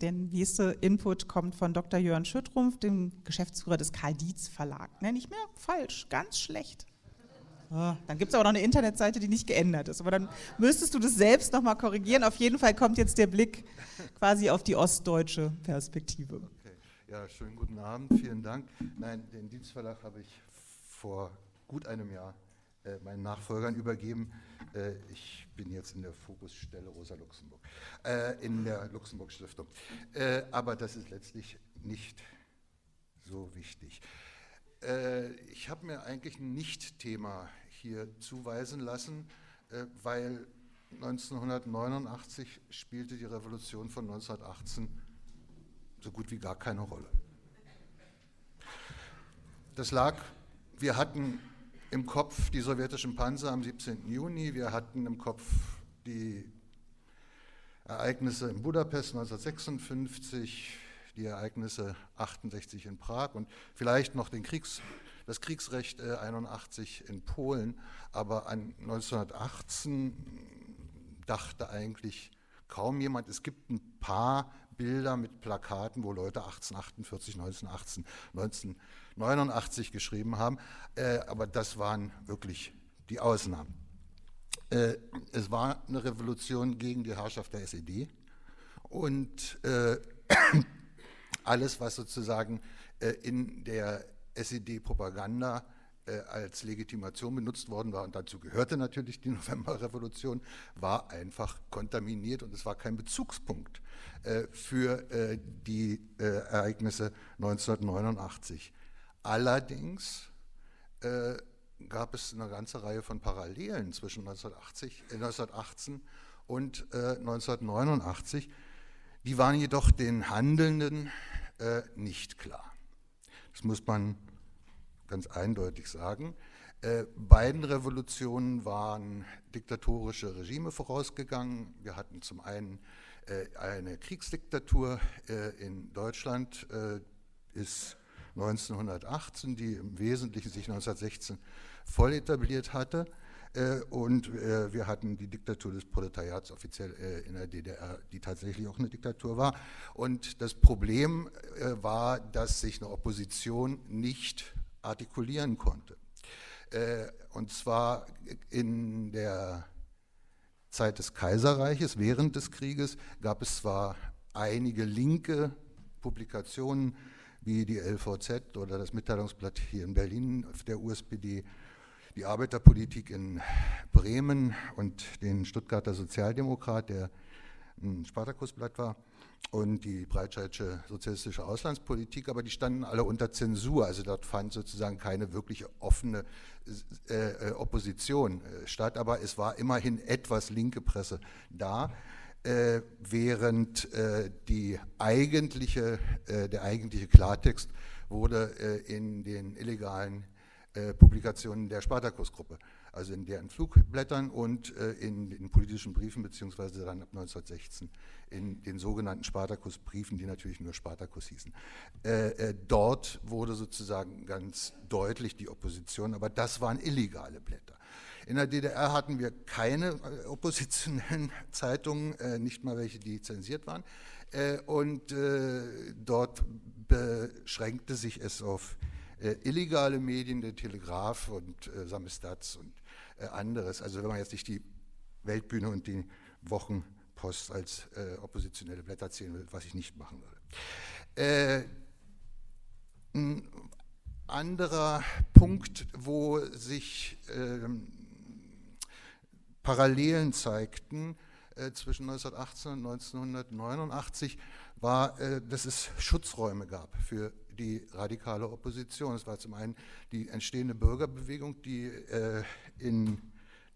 Der nächste Input kommt von Dr. Jörn Schüttrumpf, dem Geschäftsführer des Karl Dietz Verlag. Ne, nicht mehr falsch, ganz schlecht. Oh, dann gibt es aber noch eine Internetseite, die nicht geändert ist. Aber dann müsstest du das selbst nochmal korrigieren. Auf jeden Fall kommt jetzt der Blick quasi auf die ostdeutsche Perspektive. Okay. Ja, schönen guten Abend, vielen Dank. Nein, den Dienstverlag habe ich vor gut einem Jahr äh, meinen Nachfolgern übergeben. Äh, ich bin jetzt in der Fokusstelle Rosa Luxemburg, äh, in der Luxemburg Stiftung. Äh, aber das ist letztlich nicht so wichtig. Äh, ich habe mir eigentlich ein Nicht-Thema hier zuweisen lassen, äh, weil 1989 spielte die Revolution von 1918 so gut wie gar keine Rolle. Das lag, wir hatten im Kopf die sowjetischen Panzer am 17. Juni, wir hatten im Kopf die Ereignisse in Budapest 1956, die Ereignisse 68 in Prag und vielleicht noch den Kriegs, das Kriegsrecht 81 äh, in Polen, aber an 1918 dachte eigentlich kaum jemand. Es gibt ein paar Bilder mit Plakaten, wo Leute 1848, 1918, 1989 geschrieben haben, äh, aber das waren wirklich die Ausnahmen. Äh, es war eine Revolution gegen die Herrschaft der SED und äh, alles, was sozusagen äh, in der SED-Propaganda äh, als Legitimation benutzt worden war, und dazu gehörte natürlich die Novemberrevolution, war einfach kontaminiert und es war kein Bezugspunkt äh, für äh, die äh, Ereignisse 1989. Allerdings äh, gab es eine ganze Reihe von Parallelen zwischen 1980, 1918 und 1989. Die waren jedoch den Handelnden nicht klar. Das muss man ganz eindeutig sagen. Äh, beiden Revolutionen waren diktatorische Regime vorausgegangen. Wir hatten zum einen äh, eine Kriegsdiktatur äh, in Deutschland, äh, ist 1918, die im Wesentlichen sich 1916 voll etabliert hatte. Äh, und äh, wir hatten die Diktatur des Proletariats offiziell in der DDR, die tatsächlich auch eine Diktatur war. Und das Problem war, dass sich eine Opposition nicht artikulieren konnte. Und zwar in der Zeit des Kaiserreiches, während des Krieges, gab es zwar einige linke Publikationen wie die LVZ oder das Mitteilungsblatt hier in Berlin der USPD die Arbeiterpolitik in Bremen und den Stuttgarter Sozialdemokrat, der ein Spartakusblatt war, und die Breitscheidsche sozialistische Auslandspolitik, aber die standen alle unter Zensur. Also dort fand sozusagen keine wirklich offene äh, äh Opposition äh, statt, aber es war immerhin etwas linke Presse da. Äh, während äh, die eigentliche, äh, der eigentliche Klartext wurde in den illegalen Publikationen der Spartakus-Gruppe, also in deren Flugblättern und äh, in den politischen Briefen, beziehungsweise dann ab 1916 in den sogenannten Spartakus-Briefen, die natürlich nur Spartakus hießen. Äh, dort wurde sozusagen ganz deutlich die Opposition, aber das waren illegale Blätter. In der DDR hatten wir keine oppositionellen Zeitungen, nicht mal welche, die zensiert waren. Und dort beschränkte sich es auf äh, illegale Medien, der Telegraph und äh, Samizdat und äh, anderes. Also wenn man jetzt nicht die Weltbühne und die Wochenpost als äh, oppositionelle Blätter zählen will, was ich nicht machen würde. Äh, ein anderer Punkt, wo sich ähm, Parallelen zeigten äh, zwischen 1918 und 1989, war, dass es Schutzräume gab für die radikale Opposition. Es war zum einen die entstehende Bürgerbewegung, die äh, in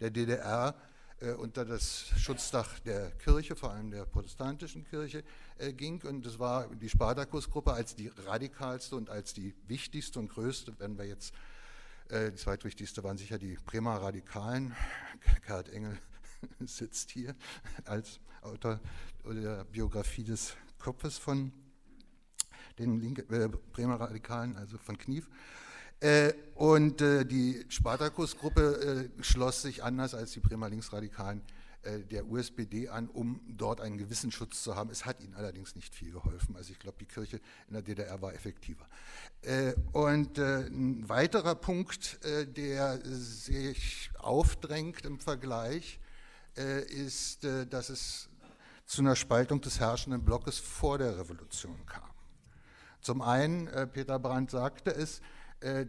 der DDR äh, unter das Schutzdach der Kirche, vor allem der protestantischen Kirche, äh, ging. Und es war die Spartakus-Gruppe als die radikalste und als die wichtigste und größte, wenn wir jetzt, äh, die zweitwichtigste waren sicher die Bremer Radikalen. Gerd Engel sitzt hier als Autor der Biografie des Kopfes von den Linke, äh, Bremer Radikalen, also von Knief. Äh, und äh, die Spartakus-Gruppe äh, schloss sich anders als die Bremer Linksradikalen äh, der USPD an, um dort einen gewissen Schutz zu haben. Es hat ihnen allerdings nicht viel geholfen. Also ich glaube, die Kirche in der DDR war effektiver. Äh, und ein weiterer Punkt, der sich aufdrängt im Vergleich, ist, dass es zu einer Spaltung des herrschenden Blockes vor der Revolution kam. Zum einen, Peter Brandt sagte es,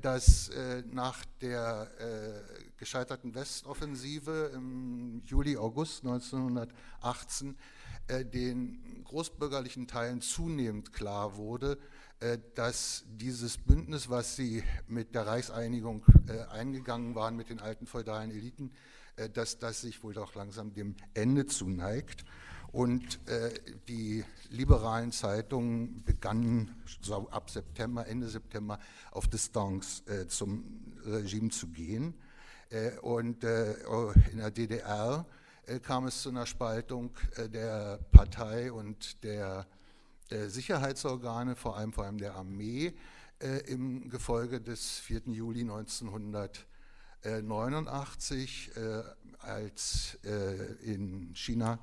dass nach der gescheiterten Westoffensive im Juli, August 1918 äh, den großbürgerlichen Teilen zunehmend klar wurde, äh, dass dieses Bündnis, was sie mit der Reichseinigung äh, eingegangen waren, mit den alten feudalen Eliten, äh, dass das sich wohl doch langsam dem Ende zuneigt. Und äh, die liberalen Zeitungen begannen so ab September, Ende September auf Distanz äh, zum Regime zu gehen. Äh, und äh, in der DDR äh, kam es zu einer Spaltung der Partei und der Sicherheitsorgane, vor allem, vor allem der Armee, im Gefolge des 4. Juli 1989, als in China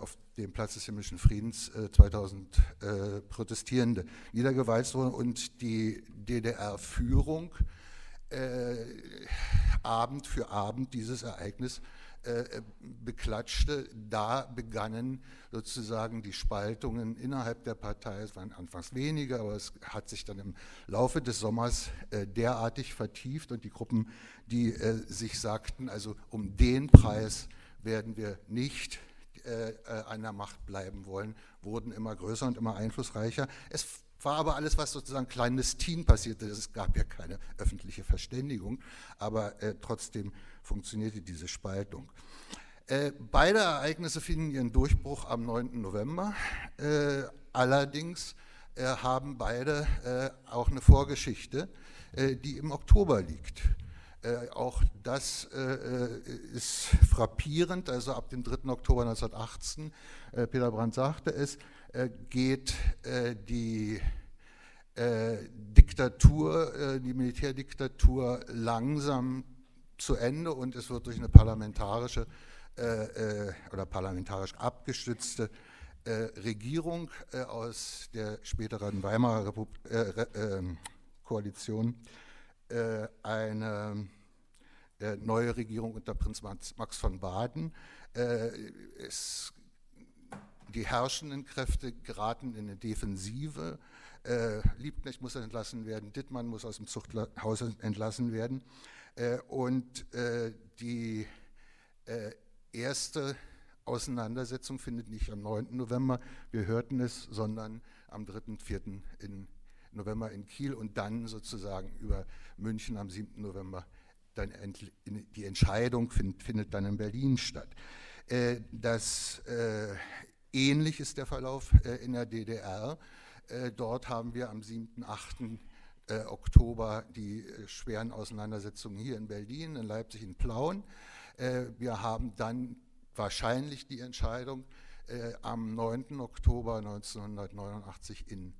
auf dem Platz des himmlischen Friedens 2000 Protestierende niedergewalzt wurden und die DDR-Führung äh, Abend für Abend dieses Ereignis äh, beklatschte. Da begannen sozusagen die Spaltungen innerhalb der Partei. Es waren anfangs weniger, aber es hat sich dann im Laufe des Sommers äh, derartig vertieft und die Gruppen, die äh, sich sagten, also um den Preis werden wir nicht äh, äh, an der Macht bleiben wollen, wurden immer größer und immer einflussreicher. Es war aber alles, was sozusagen clandestin passierte. Es gab ja keine öffentliche Verständigung, aber äh, trotzdem funktionierte diese Spaltung. Äh, beide Ereignisse finden ihren Durchbruch am 9. November. Äh, allerdings äh, haben beide äh, auch eine Vorgeschichte, die im Oktober liegt. Auch das ist frappierend, also ab dem 3. Oktober 1918, Peter Brandt sagte es, äh, geht äh, die äh, Diktatur, die Militärdiktatur langsam zu Ende und es wird durch eine parlamentarische oder parlamentarisch abgestützte Regierung aus der späteren Weimarer Repub ähm, Koalition eine neue Regierung unter Prinz Max von Baden. Es die herrschenden Kräfte geraten in eine Defensive. Äh, Liebknecht muss entlassen werden, Dittmann muss aus dem Zuchthaus entlassen werden. Äh, und äh, die äh, erste Auseinandersetzung findet nicht am 9. November, wir hörten es, sondern am 3., 4. In November in Kiel und dann sozusagen über München am 7. November dann die Entscheidung find, findet dann in Berlin statt. Äh, das äh, Ähnlich ist der Verlauf äh, in der DDR. Äh, dort haben wir am 7., 8. Äh, Oktober die schweren Auseinandersetzungen hier in Berlin, in Leipzig, in Plauen. wir haben dann wahrscheinlich die Entscheidung am 9. Oktober 1989 in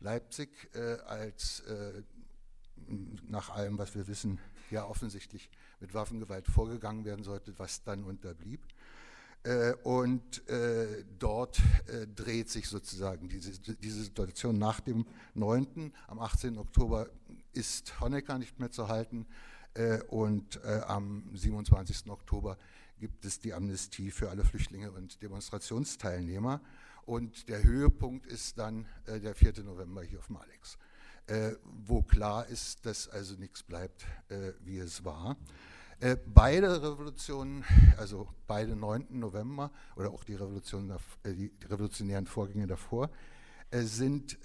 Leipzig, als nach allem, was wir wissen, ja offensichtlich mit Waffengewalt vorgegangen werden sollte, was dann unterblieb. Äh, und äh, dort äh, dreht sich sozusagen diese, diese Situation nach dem 9. Am 18. Oktober ist Honecker nicht mehr zu halten und am 27. Oktober gibt es die Amnestie für alle Flüchtlinge und Demonstrationsteilnehmer. Und der Höhepunkt ist dann der 4. November hier auf Malex, wo klar ist, dass also nichts bleibt, wie es war. Äh, beide Revolutionen, also beide 9. November oder auch die, Revolution, äh, die revolutionären Vorgänge davor, äh, sind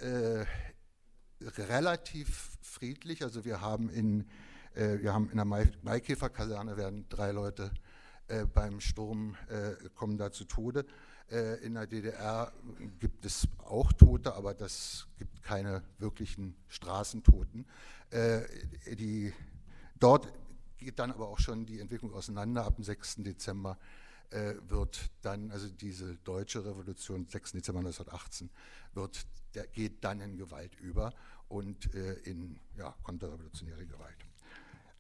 relativ friedlich. Also wir haben in, wir haben in der Maikäferkaserne werden drei Leute beim Sturm kommen da zu Tode. In der DDR gibt es auch Tote, aber das gibt keine wirklichen Straßentoten. die, dort geht dann aber auch schon die Entwicklung auseinander. Ab dem 6. Dezember äh, wird dann, also diese deutsche Revolution, 6. Dezember 1918, wird, geht dann in Gewalt über und äh, in ja, konterrevolutionäre Gewalt.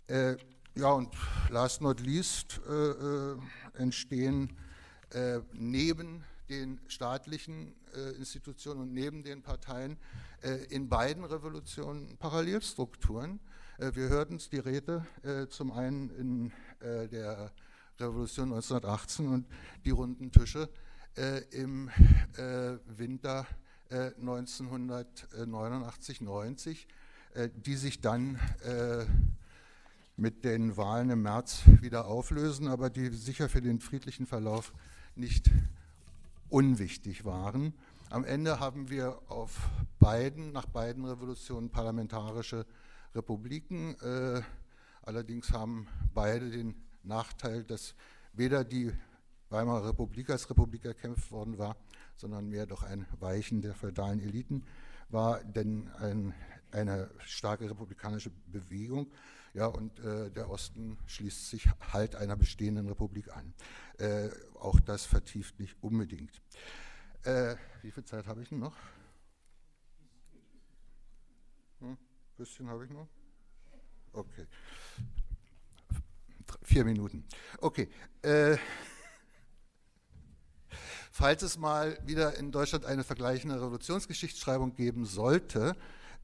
Äh, ja, und last not least äh, äh, entstehen äh, neben den staatlichen äh, Institutionen und neben den Parteien äh, in beiden Revolutionen Parallelstrukturen. Äh, wir hörten die Rede zum einen in der Revolution 1918 und die runden Tische im Winter 1989, 90, die sich dann mit den Wahlen im März wieder auflösen, aber die sicher für den friedlichen Verlauf nicht unwichtig waren. Am Ende haben wir auf beiden, nach beiden Revolutionen parlamentarische Republiken. Äh, allerdings haben beide den Nachteil, dass weder die Weimarer Republik als Republik erkämpft worden war, sondern mehr doch ein Weichen der feudalen Eliten war, denn ein, eine starke republikanische Bewegung ja, und äh, der Osten schließt sich halt einer bestehenden Republik an. Äh, auch das vertieft nicht unbedingt. Äh, wie viel Zeit habe ich denn noch? Hm, bisschen habe ich noch? Okay. Vier Minuten. Okay. Äh, falls es mal wieder in Deutschland eine vergleichende Revolutionsgeschichtsschreibung geben sollte,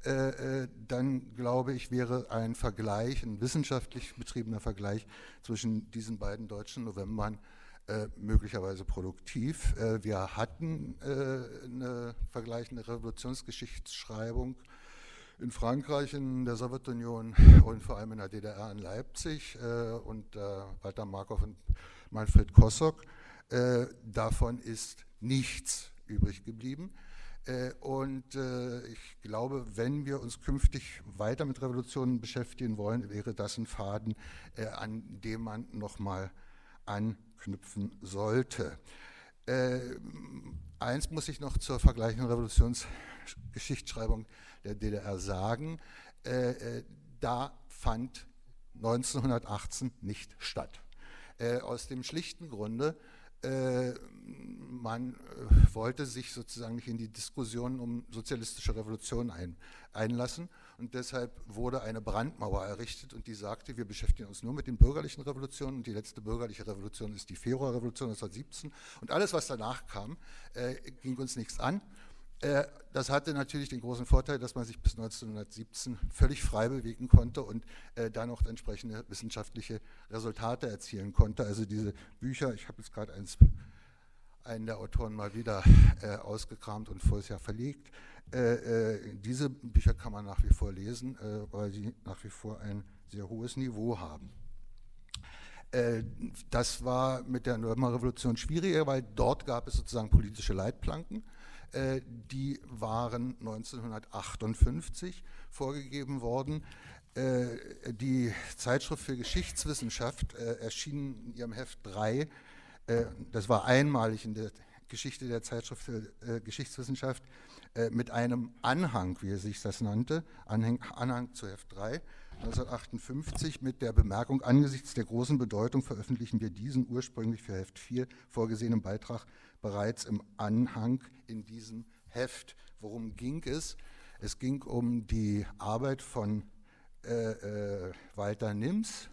äh, äh, dann glaube ich, wäre ein Vergleich, ein wissenschaftlich betriebener Vergleich zwischen diesen beiden deutschen Novembern äh, möglicherweise produktiv. Äh, wir hatten äh, eine vergleichende Revolutionsgeschichtsschreibung in Frankreich, in der Sowjetunion und vor allem in der DDR in Leipzig äh, unter Walter Markov und Manfred Kossock. davon ist nichts übrig geblieben. Äh, und äh, ich glaube, wenn wir uns künftig weiter mit Revolutionen beschäftigen wollen, wäre das ein Faden, äh, an dem man nochmal anknüpfen sollte. Eins muss ich noch zur vergleichenden Revolutionsgeschichtsschreibung der DDR sagen. Da fand 1918 nicht statt. Aus dem schlichten Grunde, man äh, wollte sich sozusagen nicht in die Diskussion um sozialistische Revolution ein, einlassen. Und deshalb wurde eine Brandmauer errichtet und die sagte, wir beschäftigen uns nur mit den bürgerlichen Revolutionen. Und die letzte bürgerliche Revolution ist die Februarrevolution 1917 und alles, was danach kam, äh, ging uns nichts an. äh, das hatte natürlich den großen Vorteil, dass man sich bis 1917 völlig frei bewegen konnte und äh, dann auch entsprechende wissenschaftliche Resultate erzielen konnte. Also diese Bücher, ich habe jetzt gerade einen der Autoren mal wieder äh, ausgekramt und voriges Jahr verlegt. Äh, äh, diese Bücher kann man nach wie vor lesen, äh, weil sie nach wie vor ein sehr hohes Niveau haben. das war mit der Novemberrevolution schwieriger, weil dort gab es sozusagen politische Leitplanken äh, die waren 1958 vorgegeben worden. Äh, die Zeitschrift für Geschichtswissenschaft äh, erschien in ihrem Heft 3. Das war einmalig in der Geschichte der Zeitschrift für Geschichtswissenschaft mit einem Anhang, wie er sich das nannte, Anhang zu Heft 3. 1958 mit der Bemerkung, angesichts der großen Bedeutung veröffentlichen wir diesen ursprünglich für Heft 4 vorgesehenen Beitrag bereits im Anhang in diesem Heft. Worum ging es? Es ging um die Arbeit von äh, äh, Walter Nims,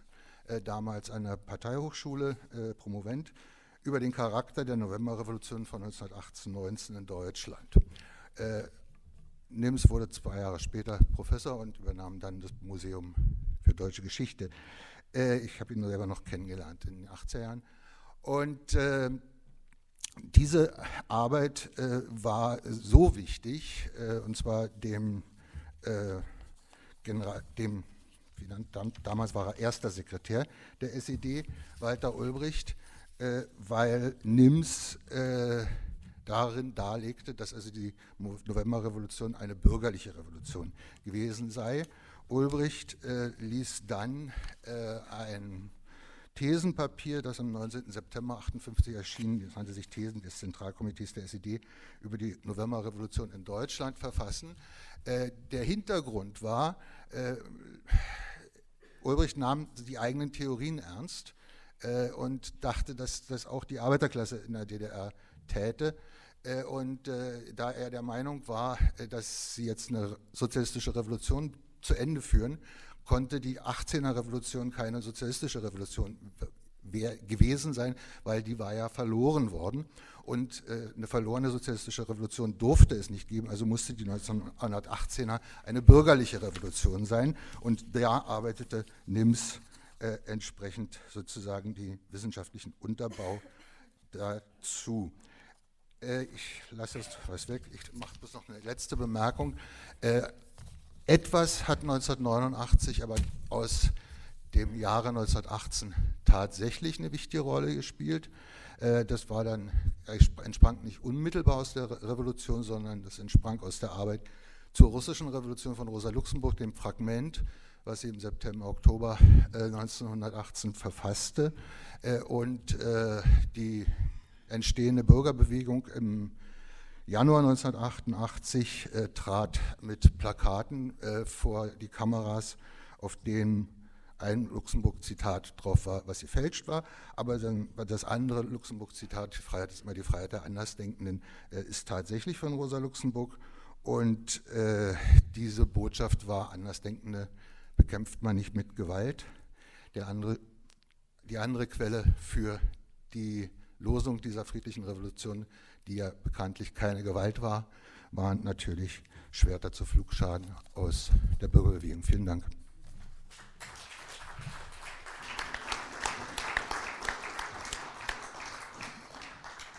äh, damals an der Parteihochschule, äh, Promovent, über den Charakter der Novemberrevolution von 1918-19 in Deutschland. Äh, Nims wurde zwei Jahre später Professor und übernahm dann das Museum für deutsche Geschichte. Äh, ich habe ihn selber noch kennengelernt in den 80er Jahren. Und diese Arbeit äh, war so wichtig, äh, und zwar dem, äh, General, dem damals war er erster Sekretär der SED, Walter Ulbricht, äh, weil NIMS äh, darin darlegte, dass also die Novemberrevolution eine bürgerliche Revolution gewesen sei. Ulbricht äh, ließ dann ein Thesenpapier, das am 19. September 58 erschien, das nannte sich Thesen des Zentralkomitees der SED über die Novemberrevolution in Deutschland verfassen. Äh, der Hintergrund war, äh, Ulbricht nahm die eigenen Theorien ernst äh, und dachte, dass das auch die Arbeiterklasse in der DDR täte. Äh, und äh, da er der Meinung war, äh, dass sie jetzt eine sozialistische Revolution zu Ende führen, konnte die 18er Revolution keine sozialistische Revolution gewesen sein, weil die war ja verloren worden. Und eine verlorene sozialistische Revolution durfte es nicht geben, also musste die 1918er eine bürgerliche Revolution sein. Und da arbeitete NIMS entsprechend sozusagen die wissenschaftlichen Unterbau dazu. Äh, ich lasse das was weg, ich mache bloß noch eine letzte Bemerkung. Äh, etwas hat 1989 aber aus dem Jahre 1918 tatsächlich eine wichtige Rolle gespielt. Äh, das war dann, entsprang nicht unmittelbar aus der Revolution, sondern das entsprang aus der Arbeit zur russischen Revolution von Rosa Luxemburg, dem Fragment, was sie im September, Oktober 1918 verfasste. Und die entstehende Bürgerbewegung im Januar 1988 äh, trat mit Plakaten äh, vor die Kameras, auf denen ein Luxemburg-Zitat drauf war, was gefälscht war, aber dann das andere Luxemburg-Zitat, Freiheit ist immer die Freiheit der Andersdenkenden, äh, ist tatsächlich von Rosa Luxemburg und äh, diese Botschaft war, Andersdenkende bekämpft man nicht mit Gewalt. Der andere, die andere Quelle für die Losung dieser friedlichen Revolution, die ja bekanntlich keine Gewalt war, waren natürlich Schwerter zu Flugschaden aus der Bürgerbewegung. Vielen Dank.